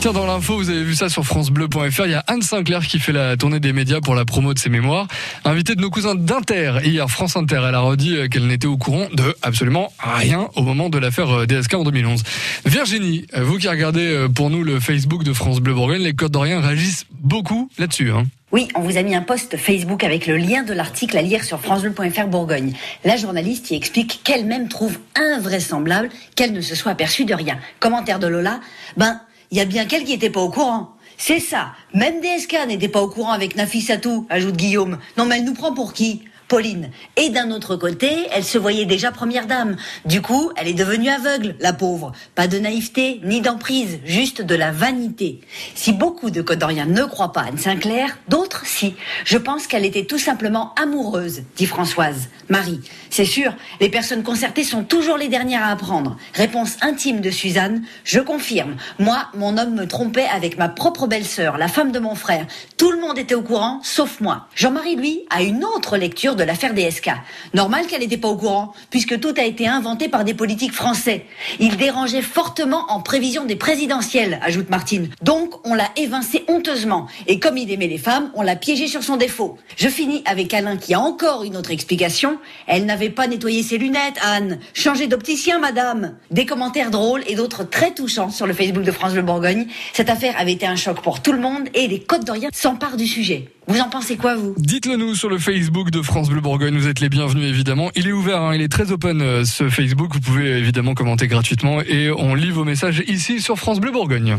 Tiens, dans l'info, vous avez vu ça sur FranceBleu.fr. Il y a Anne Sinclair qui fait la tournée des médias pour la promo de ses mémoires. Invitée de nos cousins d'Inter, hier, France Inter, elle a redit euh, qu'elle n'était au courant de absolument rien au moment de l'affaire euh, DSK en 2011. Virginie, euh, vous qui regardez pour nous le Facebook de France Bleu Bourgogne, les Côtes d'Orient réagissent beaucoup là-dessus. Hein. Oui, on vous a mis un post Facebook avec le lien de l'article à lire sur francebleu.fr Bourgogne. La journaliste y explique qu'elle-même trouve invraisemblable qu'elle ne se soit aperçue de rien. Commentaire de Lola, ben, il y a bien quelqu'un qui n'était pas au courant. C'est ça. Même DSK n'était pas au courant avec Nafissatou, ajoute Guillaume. Non, mais elle nous prend pour qui? Pauline. Et d'un autre côté, elle se voyait déjà première dame. Du coup, elle est devenue aveugle, la pauvre. Pas de naïveté, ni d'emprise, juste de la vanité. Si beaucoup de Codoriens ne croient pas Anne Sinclair, d'autres si. Je pense qu'elle était tout simplement amoureuse, dit Françoise. Marie, c'est sûr, les personnes concertées sont toujours les dernières à apprendre. Réponse intime de Suzanne, je confirme. Moi, mon homme me trompait avec ma propre belle-sœur, la femme de mon frère. Tout le monde était au courant, sauf moi. Jean-Marie, lui, a une autre lecture de l'affaire DSK. Normal qu'elle n'était pas au courant, puisque tout a été inventé par des politiques français. Il dérangeait fortement en prévision des présidentielles, ajoute Martine. Donc, on l'a évincé honteusement. Et comme il aimait les femmes, on l'a piégé sur son défaut. Je finis avec Alain qui a encore une autre explication. Elle n'avait pas nettoyé ses lunettes, Anne. Changez d'opticien, madame. Des commentaires drôles et d'autres très touchants sur le Facebook de France Le Bourgogne. Cette affaire avait été un choc pour tout le monde et les Côtes d'Orient s'emparent du sujet. Vous en pensez quoi, vous? Dites-le nous sur le Facebook de France Bleu Bourgogne. Vous êtes les bienvenus, évidemment. Il est ouvert, hein, il est très open, euh, ce Facebook. Vous pouvez évidemment commenter gratuitement et on lit vos messages ici sur France Bleu Bourgogne.